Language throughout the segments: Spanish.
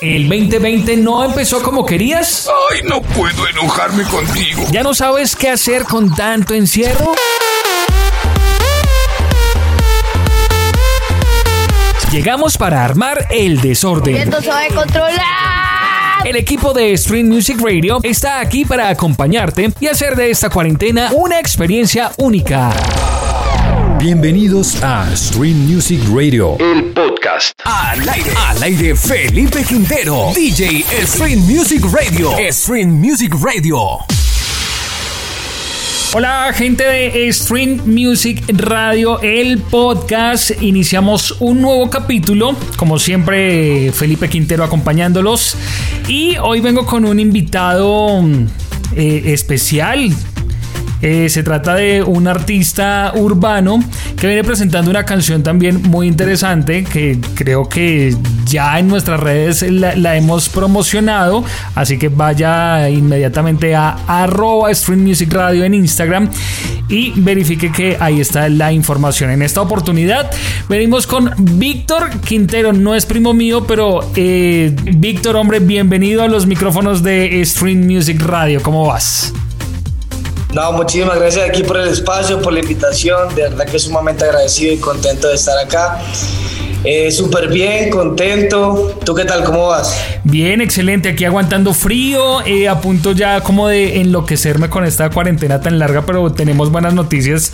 ¿El 2020 no empezó como querías? Ay, no puedo enojarme contigo. ¿Ya no sabes qué hacer con tanto encierro? Llegamos para armar el desorden. Esto se va a controlar. El equipo de Stream Music Radio está aquí para acompañarte y hacer de esta cuarentena una experiencia única. Bienvenidos a Stream Music Radio. El podcast. Al aire, al aire Felipe Quintero, DJ Stream Music Radio. Stream Music Radio. Hola gente de Stream Music Radio, el podcast. Iniciamos un nuevo capítulo, como siempre Felipe Quintero acompañándolos. Y hoy vengo con un invitado eh, especial. Eh, se trata de un artista urbano que viene presentando una canción también muy interesante que creo que ya en nuestras redes la, hemos promocionado. Así que vaya inmediatamente a arroba Stream Music Radio en Instagram y verifique que ahí está la información. En esta oportunidad venimos con Víctor Quintero. No es primo mío, pero eh, Víctor, hombre, bienvenido a los micrófonos de Stream Music Radio. ¿Cómo vas? No, muchísimas gracias aquí por el espacio, por la invitación. De verdad que sumamente agradecido y contento de estar acá. Eh, Súper bien, contento. ¿Tú qué tal? ¿Cómo vas? Bien, excelente. Aquí aguantando frío, eh, a punto ya como de enloquecerme con esta cuarentena tan larga, pero tenemos buenas noticias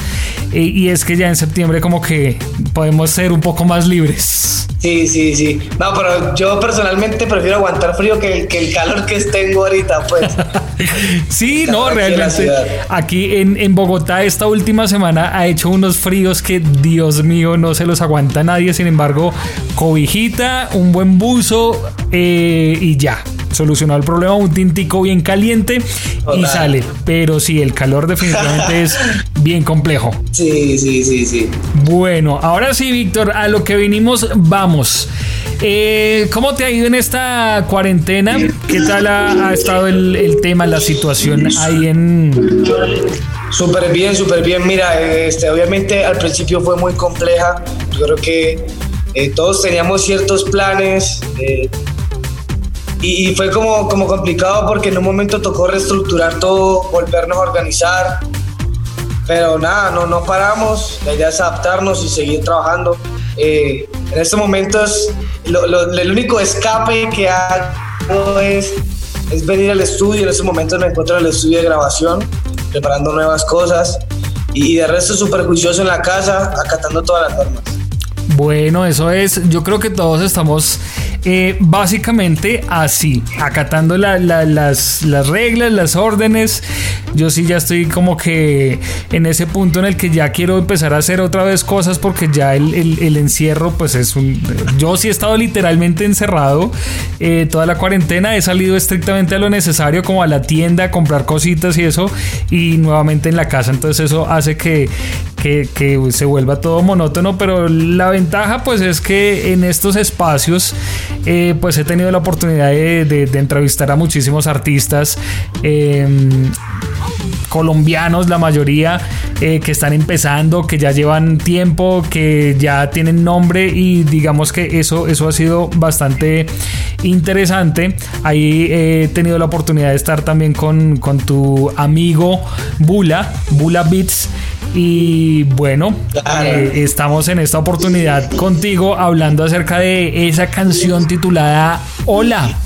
eh, y es que ya en septiembre como que podemos ser un poco más libres. Sí, sí, sí. No, pero yo personalmente prefiero aguantar frío que el, que el calor que tengo ahorita, pues. sí, Está no, realmente. Aquí en, en Bogotá esta última semana ha hecho unos fríos que, Dios mío, no se los aguanta nadie. Sin embargo, cobijita, un buen buzo eh, y ya. Solucionó el problema, un tintico bien caliente y sale. Pero sí, el calor definitivamente es bien complejo. Sí, sí, sí, sí. Bueno, ahora sí, Víctor, a lo que vinimos, vamos. Eh, ¿Cómo te ha ido en esta cuarentena? ¿Qué tal ha, ha estado el, el tema, la situación ahí en... Súper bien, súper bien. Mira, este, obviamente al principio fue muy compleja. Yo creo que eh, todos teníamos ciertos planes eh, y, y fue como, como complicado porque en un momento tocó reestructurar todo, volvernos a organizar. Pero nada, no, no paramos. La idea es adaptarnos y seguir trabajando. Eh, en estos momentos, lo- lo- el único escape que hago es, es venir al estudio. En estos momentos me encuentro en el estudio de grabación, preparando nuevas cosas. Y, de resto, súper juicioso en la casa, acatando todas las normas. Bueno, eso es, yo creo que todos estamos eh, básicamente así, acatando la- la- las, las reglas, las órdenes. Yo sí ya estoy como que en ese punto en el que ya quiero empezar a hacer otra vez cosas porque ya el, el- el encierro pues es un... Yo sí he estado literalmente encerrado eh, toda la cuarentena, he salido estrictamente a lo necesario como a la tienda a comprar cositas y eso y nuevamente en la casa, entonces eso hace que, que, se vuelva todo monótono, pero la ventaja pues es que en estos espacios eh, pues he tenido la oportunidad de, entrevistar a muchísimos artistas. em, colombianos, la mayoría eh, que están empezando, que ya llevan tiempo, que ya tienen nombre y digamos que eso, eso ha sido bastante interesante. Ahí he tenido la oportunidad de estar también con, con tu amigo Bula, Bula Beats. Y bueno, eh, estamos en esta oportunidad contigo hablando acerca de esa canción titulada Hola.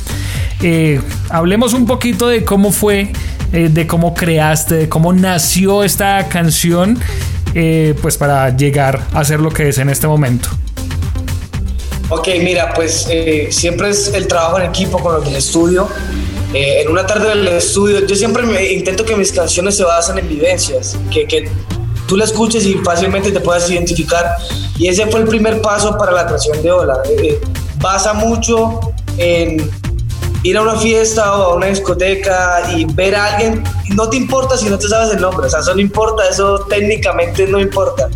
Eh, hablemos un poquito de cómo fue, eh, de cómo creaste, de cómo nació esta canción, pues para llegar a ser lo que es en este momento. Ok, mira, pues siempre es el trabajo en equipo con los del estudio. Eh, en una tarde del estudio, yo siempre me, intento que mis canciones se basen en vivencias, que, que tú la escuches y fácilmente te puedas identificar. Y ese fue el primer paso para la canción de Hola. Eh, basa mucho en, ir a una fiesta o a una discoteca y ver a alguien, no te importa si no te sabes el nombre, o sea, eso no importa, eso técnicamente no importa.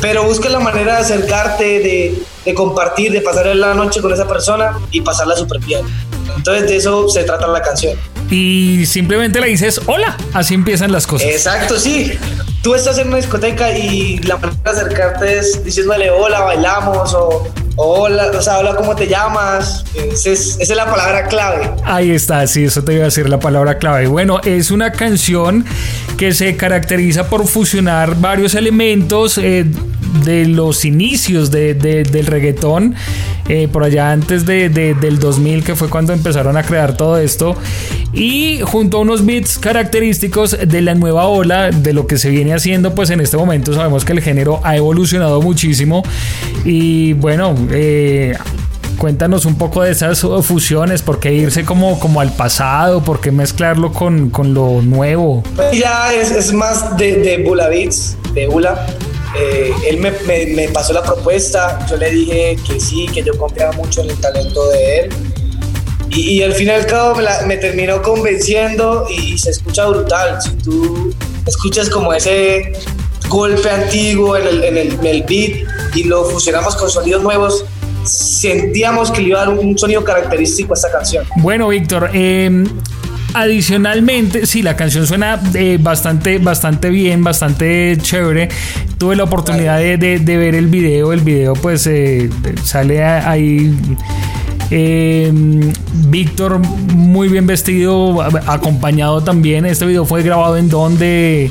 Pero busca la manera de acercarte, de, de compartir, de pasar la noche con esa persona y pasarla súper bien. Entonces de eso se trata la canción. Y simplemente le dices hola, así empiezan las cosas. Exacto, sí. Tú estás en una discoteca y la manera de acercarte es diciéndole hola, bailamos o Hola, o sea, hola, ¿cómo te llamas? Esa es, la palabra clave. Ahí está, sí, eso te iba a decir la palabra clave. Bueno, es una canción que se caracteriza por fusionar varios elementos eh, de los inicios de, de, del reggaetón, eh, por allá antes de, del 2000, que fue cuando empezaron a crear todo esto, y junto a unos beats característicos de la nueva ola, de lo que se viene haciendo, pues en este momento sabemos que el género ha evolucionado muchísimo y bueno, eh, cuéntanos un poco de esas fusiones, por qué irse como, como al pasado, por qué mezclarlo con, con lo nuevo. Ya es, es más de, de Bula Beats, de Bula. Eh, él me, me, pasó la propuesta, yo le dije que sí, que yo confiaba mucho en el talento de él. Y, al fin y al cabo me, terminó convenciendo y se escucha brutal. Si tú escuchas como ese golpe antiguo en el, el, en el beat y lo fusionamos con sonidos nuevos, sentíamos que le iba a dar un sonido característico a esta canción. Bueno, Víctor, eh, adicionalmente, sí, la canción suena eh, bastante, bastante bien, bastante chévere. Tuve la oportunidad de, de, de ver el video. El video, pues, eh, sale ahí. Eh, Víctor muy bien vestido, acompañado también. Este video fue grabado en donde,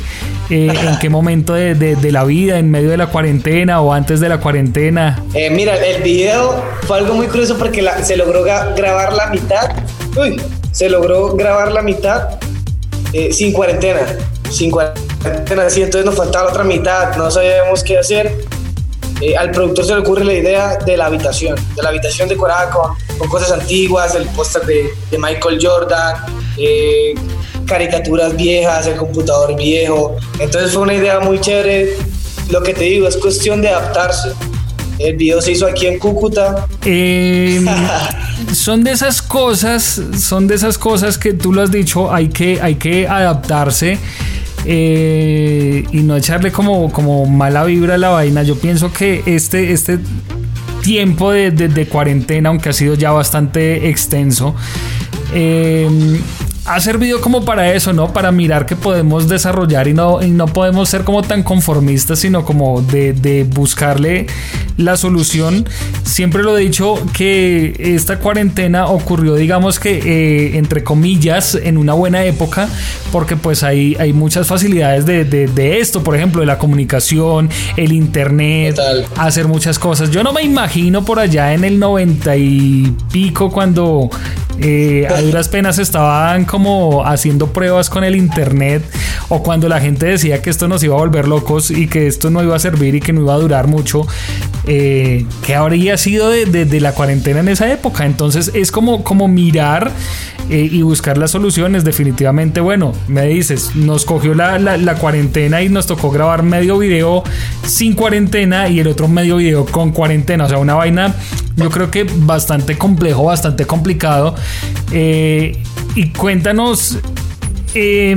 eh, en qué momento de, de, de, la vida, en medio de la cuarentena o antes de la cuarentena. Eh, mira, el video fue algo muy curioso porque la, se logró grabar la mitad. Uy, se logró grabar la mitad eh, sin cuarentena. Sin cuarentena, sí, entonces nos faltaba otra mitad, no sabíamos qué hacer. Eh, al productor se le ocurre la idea de la habitación, de la habitación decorada con, con cosas antiguas, el póster de, de, Michael Jordan, eh, caricaturas viejas, el computador viejo. Entonces fue una idea muy chévere. Lo que te digo, es cuestión de adaptarse. El video se hizo aquí en Cúcuta. Eh, son de esas cosas, son de esas cosas que tú lo has dicho, hay que, hay que adaptarse. Eh, y no echarle como, como mala vibra a la vaina. Yo pienso que este, este tiempo de, de, de cuarentena, aunque ha sido ya bastante extenso, eh, ha servido como para eso, ¿no? Para mirar que podemos desarrollar y no, y no podemos ser como tan conformistas, sino como de, de, buscarle la solución. Siempre lo he dicho que esta cuarentena ocurrió, digamos que, eh, entre comillas, en una buena época, porque pues hay, hay muchas facilidades de, de, de esto, por ejemplo, de la comunicación, el internet, Total. hacer muchas cosas. Yo no me imagino por allá en el 90 y pico cuando eh, a duras penas estaban como haciendo pruebas con el internet o cuando la gente decía que esto nos iba a volver locos y que esto no iba a servir y que no iba a durar mucho, eh, ¿qué habría sido de, la cuarentena en esa época? Entonces es como, como mirar eh, y buscar las soluciones. Definitivamente, bueno, me dices, nos cogió la, la, la, cuarentena y nos tocó grabar medio video sin cuarentena y el otro medio video con cuarentena. O sea, una vaina, yo creo que bastante complejo, bastante complicado. Eh, y cuéntanos. Eh,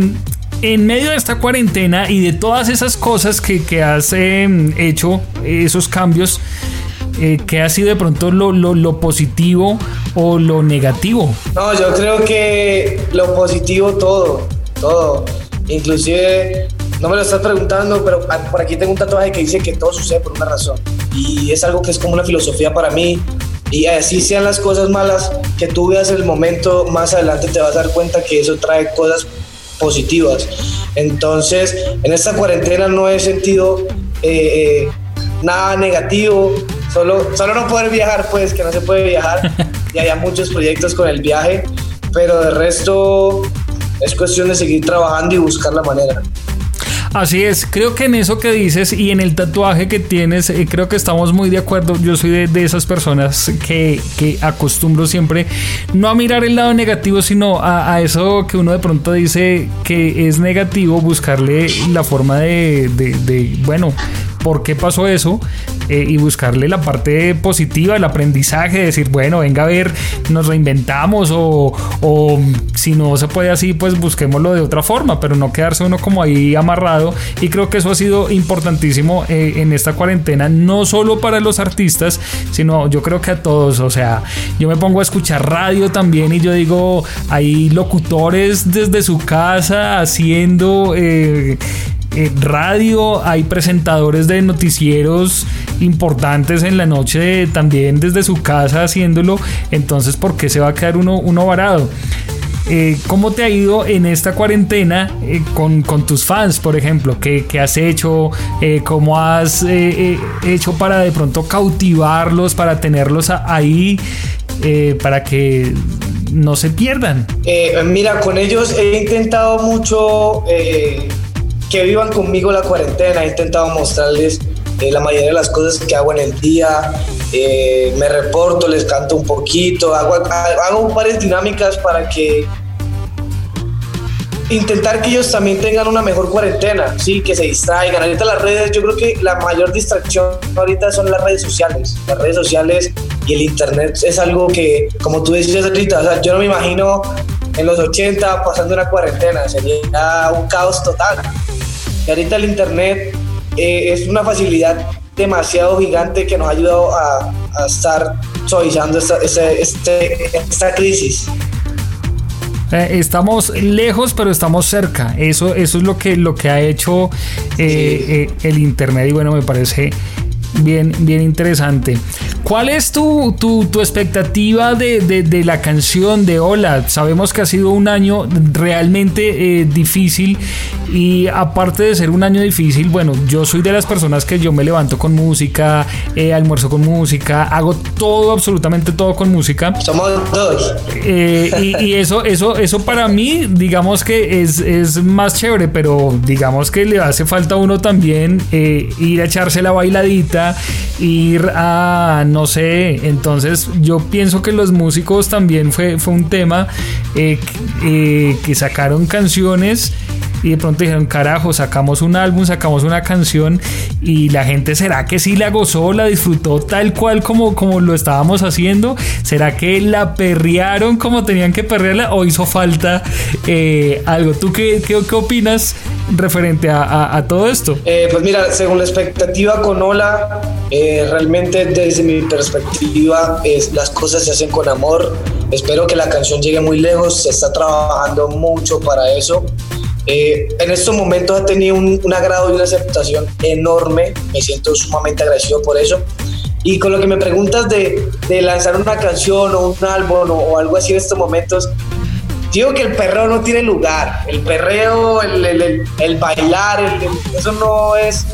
en medio de esta cuarentena y de todas esas cosas que, que has eh, hecho, esos cambios, eh, ¿qué ha sido de pronto lo, lo, lo, positivo o lo negativo? No, yo creo que lo positivo todo, todo. Inclusive, no me lo estás preguntando, pero por aquí tengo un tatuaje que dice que todo sucede por una razón. Y es algo que es como una filosofía para mí. Y así sean las cosas malas que tú veas el momento, más adelante te vas a dar cuenta que eso trae cosas positivas. Entonces, en esta cuarentena no he sentido eh, eh, nada negativo, solo, solo no poder viajar, pues que no se puede viajar, y hay muchos proyectos con el viaje, pero de resto es cuestión de seguir trabajando y buscar la manera. Así es, creo que en eso que dices y en el tatuaje que tienes, eh, creo que estamos muy de acuerdo. Yo soy de, esas personas que, que, acostumbro siempre no a mirar el lado negativo, sino a, a, eso que uno de pronto dice que es negativo, buscarle la forma de, de, de bueno, por qué pasó eso eh, y buscarle la parte positiva, el aprendizaje, decir, bueno, venga a ver, nos reinventamos o, o si no se puede así, pues busquémoslo de otra forma, pero no quedarse uno como ahí amarrado. Y creo que eso ha sido importantísimo eh, en esta cuarentena, no solo para los artistas, sino yo creo que a todos. O sea, yo me pongo a escuchar radio también y yo digo, hay locutores desde su casa haciendo... Eh, eh, radio, hay presentadores de noticieros importantes en la noche también desde su casa haciéndolo, entonces ¿por qué se va a quedar uno, uno varado? Eh, ¿Cómo te ha ido en esta cuarentena eh, con, con, tus fans, por ejemplo? ¿Qué, qué has hecho? ¿Cómo has hecho para de pronto cautivarlos, para tenerlos ahí, para que no se pierdan? mira, con ellos he intentado mucho que vivan conmigo la cuarentena, he intentado mostrarles eh, la mayoría de las cosas que hago en el día, eh, me reporto, les canto un poquito, hago, hago varias dinámicas para que intentar que ellos también tengan una mejor cuarentena, sí, que se distraigan. Ahorita las redes, yo creo que la mayor distracción ahorita son las redes sociales. Las redes sociales y el internet es algo que, como tú decías ahorita, o sea, yo no me imagino en los 80 pasando una cuarentena, sería un caos total. Y ahorita el Internet eh, es una facilidad demasiado gigante que nos ha ayudado a, estar suavizando esta, este, esta crisis. Eh, estamos lejos, pero estamos cerca. Eso, eso es lo que, lo que ha hecho eh, el Internet y bueno, me parece bien, bien interesante. ¿Cuál es tu, tu, expectativa de, de, la canción de Hola? Sabemos que ha sido un año realmente difícil y aparte de ser un año difícil, bueno, yo soy de las personas que yo me levanto con música, eh, almuerzo con música, hago todo, absolutamente todo con música. Somos dos. Eh, y, eso, eso, eso para mí, digamos que es, es, más chévere, pero digamos que le hace falta a uno también eh, ir a echarse la bailadita, ir a, no sé, entonces yo pienso que los músicos también fue, fue un tema que sacaron canciones y de pronto dijeron, carajo, sacamos un álbum, sacamos una canción y la gente será que sí la gozó, la disfrutó tal cual como, como lo estábamos haciendo, será que la perrearon como tenían que perrearla o hizo falta eh, algo. ¿Tú qué, qué, qué, opinas referente a, a, todo esto? Eh, pues mira, según la expectativa con Ola, eh, realmente desde mi perspectiva es, las cosas se hacen con amor. Espero que la canción llegue muy lejos, se está trabajando mucho para eso. Eh, en estos momentos ha tenido un, agrado y una aceptación enorme. Me siento sumamente agradecido por eso. Y con lo que me preguntas de, de lanzar una canción o un álbum o, algo así en estos momentos, digo que el perreo no tiene lugar. El perreo, el, el, el, bailar, eso no es,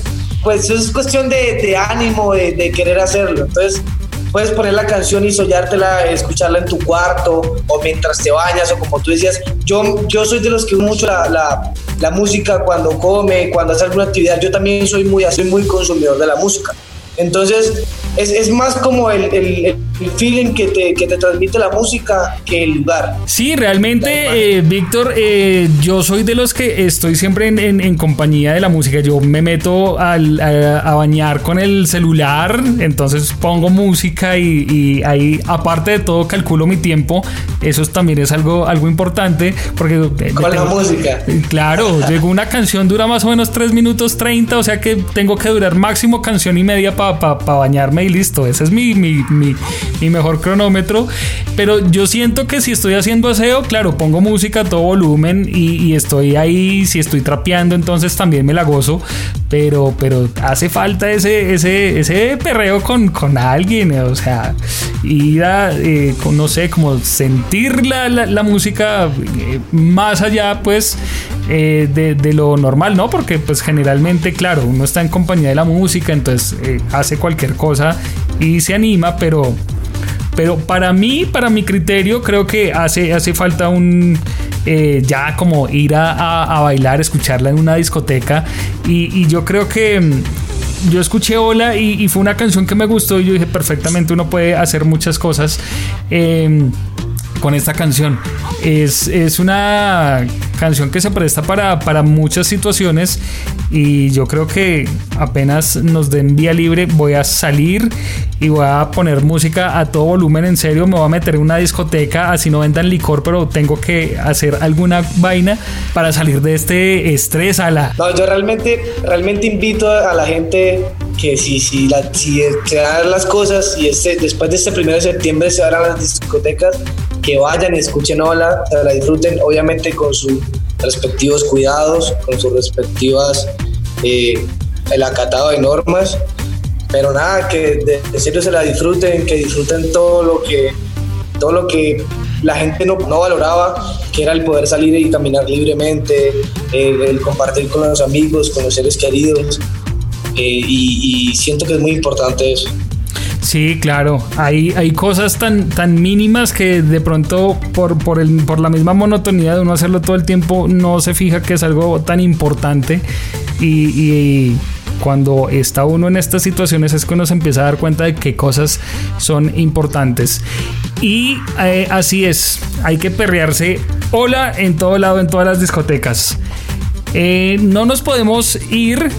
pues es cuestión de, ánimo, de, querer hacerlo. Entonces, puedes poner la canción y soñártela, escucharla en tu cuarto o mientras te bañas o como tú decías. Yo, yo soy de los que mucho la, la, la música cuando come, cuando hace alguna actividad. Yo también soy muy, soy muy consumidor de la música. Entonces, es, es más como el, el, el feeling que te, que te, transmite la música que el lugar. Sí, realmente, eh, Víctor, eh, yo soy de los que estoy siempre en, en, en compañía de la música. Yo me meto al, a, a, bañar con el celular, entonces pongo música y, y, ahí, aparte de todo, calculo mi tiempo. Eso también es algo, algo importante. Porque, eh, con tengo, la música. Claro, llegó una canción dura más o menos 3 minutos 30, o sea que tengo que durar máximo canción y media para pa, pa bañarme y listo. Ese es mi, mi, mi mi mejor cronómetro. Pero yo siento que si estoy haciendo aseo, claro, pongo música a todo volumen y, estoy ahí. Si estoy trapeando, entonces también me la gozo. Pero, pero hace falta ese, ese, ese perreo con, con alguien. O sea, ir a, eh, no sé, como sentir la, la, música eh, más allá, pues. Eh, de, de, lo normal, ¿no? Porque pues generalmente, claro, uno está en compañía de la música, entonces eh, hace cualquier cosa y se anima, pero pero para mí, para mi criterio, creo que hace, hace falta un eh, ya como ir a, a, bailar, escucharla en una discoteca. Y, y yo creo que mm, yo escuché Hola y, y, fue una canción que me gustó y yo dije perfectamente uno puede hacer muchas cosas. Eh, con esta canción. Es, es una canción que se presta para, para muchas situaciones y yo creo que apenas nos den vía libre voy a salir y voy a poner música a todo volumen en serio, me voy a meter en una discoteca así no vendan licor pero tengo que hacer alguna vaina para salir de este estrés a la... No, yo realmente, realmente invito a la gente que si, si, la, si se dan las cosas y este, después de este primero de septiembre se abran las discotecas, que vayan y escuchen Hola, se la disfruten, obviamente con sus respectivos cuidados, con sus respectivas, eh, el acatado de normas, pero nada, que de, serio se la disfruten, que disfruten todo lo que, todo lo que la gente no, valoraba, que era el poder salir y caminar libremente, el compartir con los amigos, con los seres queridos, eh, y siento que es muy importante eso. Sí, claro. Hay, hay cosas tan, tan mínimas que de pronto por, por, el, por la misma monotonía de uno hacerlo todo el tiempo no se fija que es algo tan importante y, cuando está uno en estas situaciones es uno se empieza a dar cuenta de qué cosas son importantes. Y eh, así es, hay que perrearse hola en todo lado, en todas las discotecas. Eh, no nos podemos ir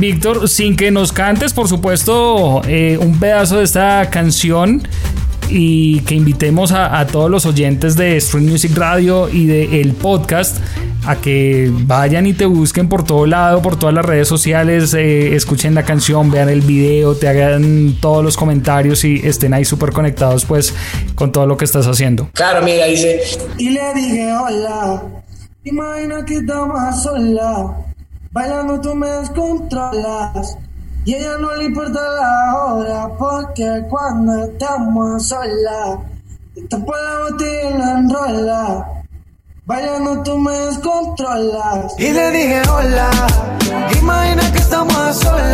Víctor, sin que nos cantes, por supuesto, eh, un pedazo de esta canción y que invitemos a, todos los oyentes de Stream Music Radio y de el podcast a que vayan y te busquen por todo lado, por todas las redes sociales, eh, escuchen la canción, vean el video, te hagan todos los comentarios y estén ahí súper conectados pues con todo lo que estás haciendo. Claro, mira, dice... Y le dije hola, imagina que estamos sola. Bailando tú me descontrolas. Y ella no le importa la hora, porque cuando estamos solas, te tapo la botella la enrola. Bailando tú me descontrolas. Y le dije hola, imagina que estamos solas.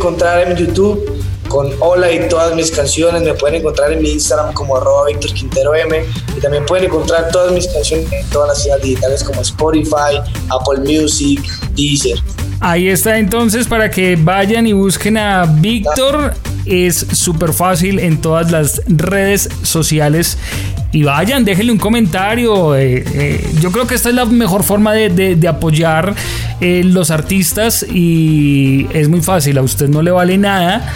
Encontrar en YouTube con Hola y todas mis canciones. Me pueden encontrar en mi Instagram como arroba Víctor Quintero M. Y también pueden encontrar todas mis canciones en todas las ciudades digitales como Spotify, Apple Music, Deezer. Ahí está entonces para que vayan y busquen a Víctor. Es súper fácil en todas las redes sociales y vayan, déjenle un comentario. Eh, eh, yo creo que esta es la mejor forma de, apoyar eh, los artistas y es muy fácil, a usted no le vale nada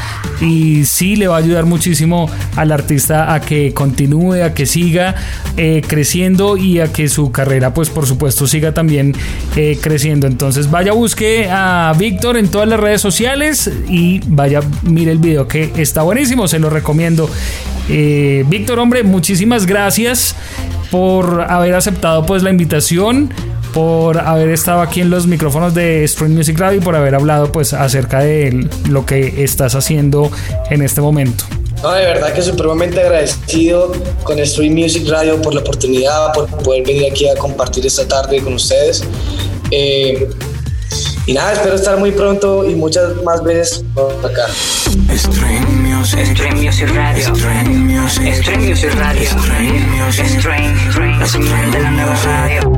y sí le va a ayudar muchísimo al artista a que continúe, a que siga creciendo y a que su carrera pues por supuesto siga también creciendo. Entonces vaya busque a Víctor en todas las redes sociales y vaya mire el video que está buenísimo, se lo recomiendo. Víctor, hombre, muchísimas gracias gracias por haber aceptado pues la invitación por haber estado aquí en los micrófonos de Stream Music Radio y por haber hablado pues acerca de lo que estás haciendo en este momento. No, de verdad que supremamente agradecido con Stream Music Radio por la oportunidad, por poder venir aquí a compartir esta tarde con ustedes. Eh, y nada, espero estar muy pronto y muchas más veces por acá. Stream Music, Stream Music Radio, Stream Music, Stream Music Radio, Stream Music, Stream, la señal de la nueva radio.